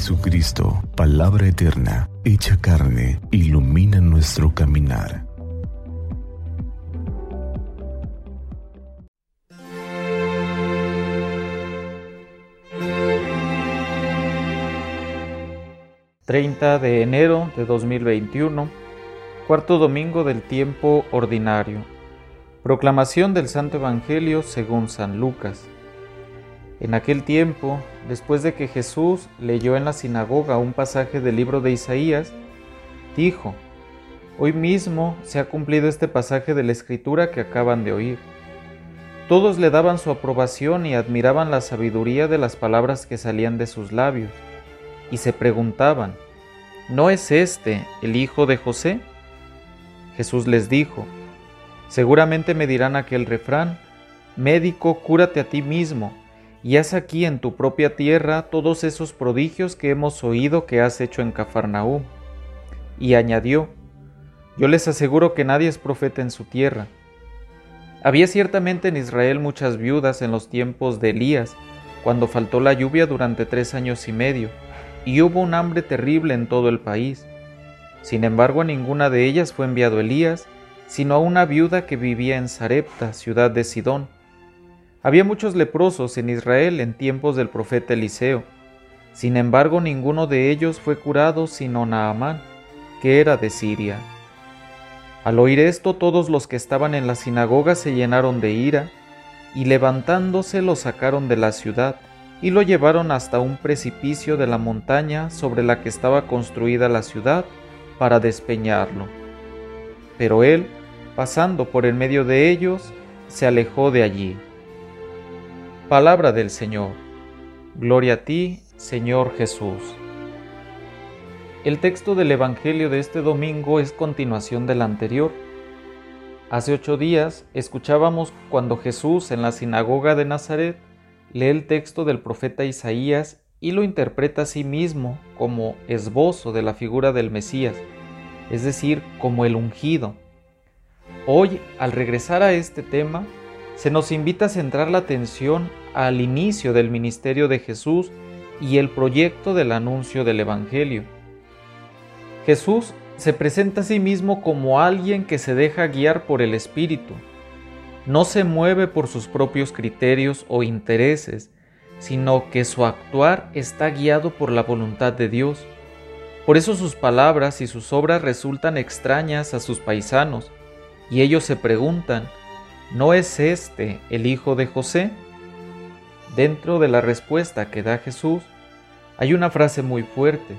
Jesucristo, palabra eterna, hecha carne, ilumina nuestro caminar. ...30 de enero de 2021... ...cuarto domingo del tiempo ordinario... ...proclamación del Santo Evangelio según San Lucas... En aquel tiempo, después de que Jesús leyó en la sinagoga un pasaje del libro de Isaías, dijo, Hoy mismo se ha cumplido este pasaje de la escritura que acaban de oír. Todos le daban su aprobación y admiraban la sabiduría de las palabras que salían de sus labios, y se preguntaban, ¿no es este el hijo de José? Jesús les dijo, seguramente me dirán aquel refrán, médico, cúrate a ti mismo y haz aquí en tu propia tierra todos esos prodigios que hemos oído que has hecho en Cafarnaúm. Y añadió, yo les aseguro que nadie es profeta en su tierra. Había ciertamente en Israel muchas viudas en los tiempos de Elías, cuando faltó la lluvia durante tres años y medio, y hubo un hambre terrible en todo el país. Sin embargo, a ninguna de ellas fue enviado Elías, sino a una viuda que vivía en Sarepta, ciudad de Sidón había muchos leprosos en Israel en tiempos del profeta Eliseo. Sin embargo, ninguno de ellos fue curado sino Naamán, que era de Siria. Al oír esto, todos los que estaban en la sinagoga se llenaron de ira, y levantándose lo sacaron de la ciudad, y lo llevaron hasta un precipicio de la montaña sobre la que estaba construida la ciudad, para despeñarlo. Pero él, pasando por en medio de ellos, se alejó de allí. Palabra del Señor. Gloria a ti, Señor Jesús. El texto del Evangelio de este domingo es continuación del anterior. Hace ocho días escuchábamos cuando Jesús en la sinagoga de Nazaret lee el texto del profeta Isaías y lo interpreta a sí mismo como esbozo de la figura del Mesías, es decir, como el ungido. Hoy, al regresar a este tema, se nos invita a centrar la atención al inicio del ministerio de Jesús y el proyecto del anuncio del Evangelio. Jesús se presenta a sí mismo como alguien que se deja guiar por el Espíritu. No se mueve por sus propios criterios o intereses, sino que su actuar está guiado por la voluntad de Dios. Por eso sus palabras y sus obras resultan extrañas a sus paisanos, y ellos se preguntan, ¿No es este el hijo de José? Dentro de la respuesta que da Jesús hay una frase muy fuerte.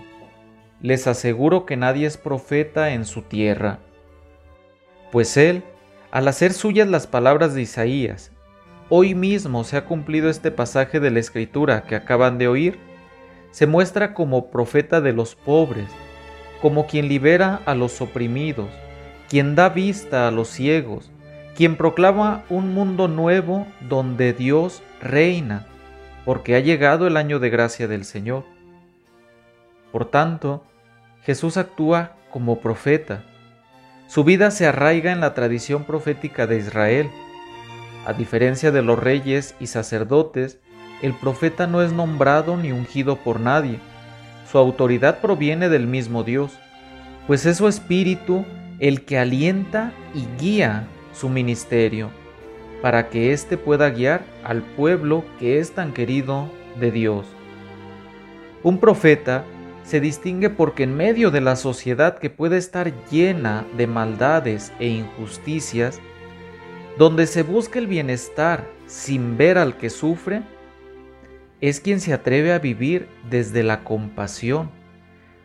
Les aseguro que nadie es profeta en su tierra. Pues él, al hacer suyas las palabras de Isaías, hoy mismo se ha cumplido este pasaje de la escritura que acaban de oír, se muestra como profeta de los pobres, como quien libera a los oprimidos, quien da vista a los ciegos, quien proclama un mundo nuevo donde Dios reina, porque ha llegado el año de gracia del Señor. Por tanto, Jesús actúa como profeta. Su vida se arraiga en la tradición profética de Israel. A diferencia de los reyes y sacerdotes, el profeta no es nombrado ni ungido por nadie. Su autoridad proviene del mismo Dios, pues es su espíritu el que alienta y guía su ministerio, para que éste pueda guiar al pueblo que es tan querido de Dios. Un profeta se distingue porque en medio de la sociedad que puede estar llena de maldades e injusticias, donde se busca el bienestar sin ver al que sufre, es quien se atreve a vivir desde la compasión,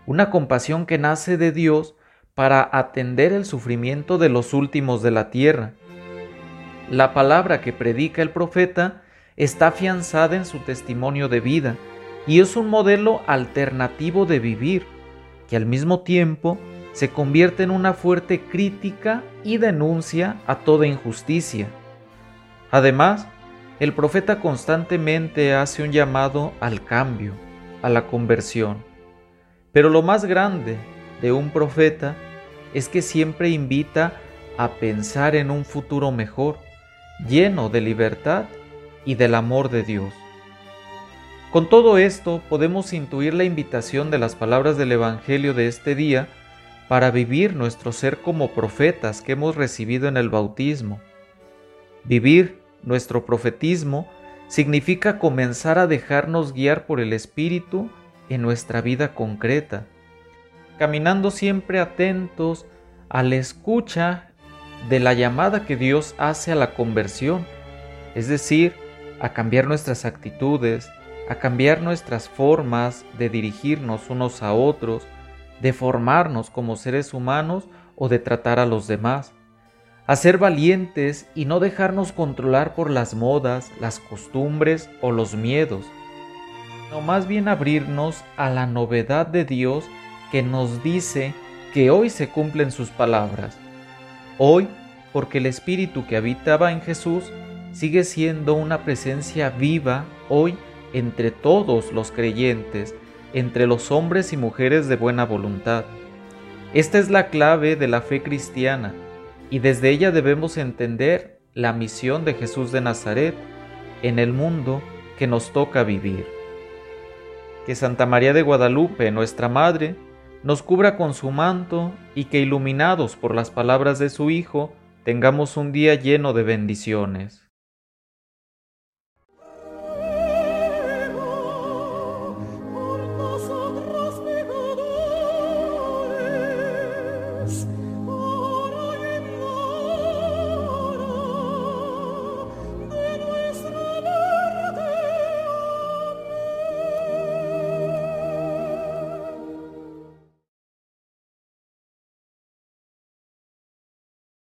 una compasión que nace de Dios para atender el sufrimiento de los últimos de la tierra. La palabra que predica el profeta está afianzada en su testimonio de vida y es un modelo alternativo de vivir, que al mismo tiempo se convierte en una fuerte crítica y denuncia a toda injusticia. Además, el profeta constantemente hace un llamado al cambio, a la conversión. Pero lo más grande de un profeta es que siempre invita a pensar en un futuro mejor, lleno de libertad y del amor de Dios. Con todo esto podemos intuir la invitación de las palabras del Evangelio de este día para vivir nuestro ser como profetas que hemos recibido en el bautismo. Vivir nuestro profetismo significa comenzar a dejarnos guiar por el Espíritu en nuestra vida concreta, caminando siempre atentos a la escucha de la llamada que Dios hace a la conversión, es decir, a cambiar nuestras actitudes, a cambiar nuestras formas de dirigirnos unos a otros, de formarnos como seres humanos o de tratar a los demás, a ser valientes y no dejarnos controlar por las modas, las costumbres o los miedos, no más bien abrirnos a la novedad de Dios que nos dice que hoy se cumplen sus palabras. Hoy, porque el Espíritu que habitaba en Jesús sigue siendo una presencia viva hoy entre todos los creyentes, entre los hombres y mujeres de buena voluntad. Esta es la clave de la fe cristiana y desde ella debemos entender la misión de Jesús de Nazaret en el mundo que nos toca vivir. Que Santa María de Guadalupe, nuestra Madre, nos cubra con su manto y que iluminados por las palabras de su Hijo, tengamos un día lleno de bendiciones.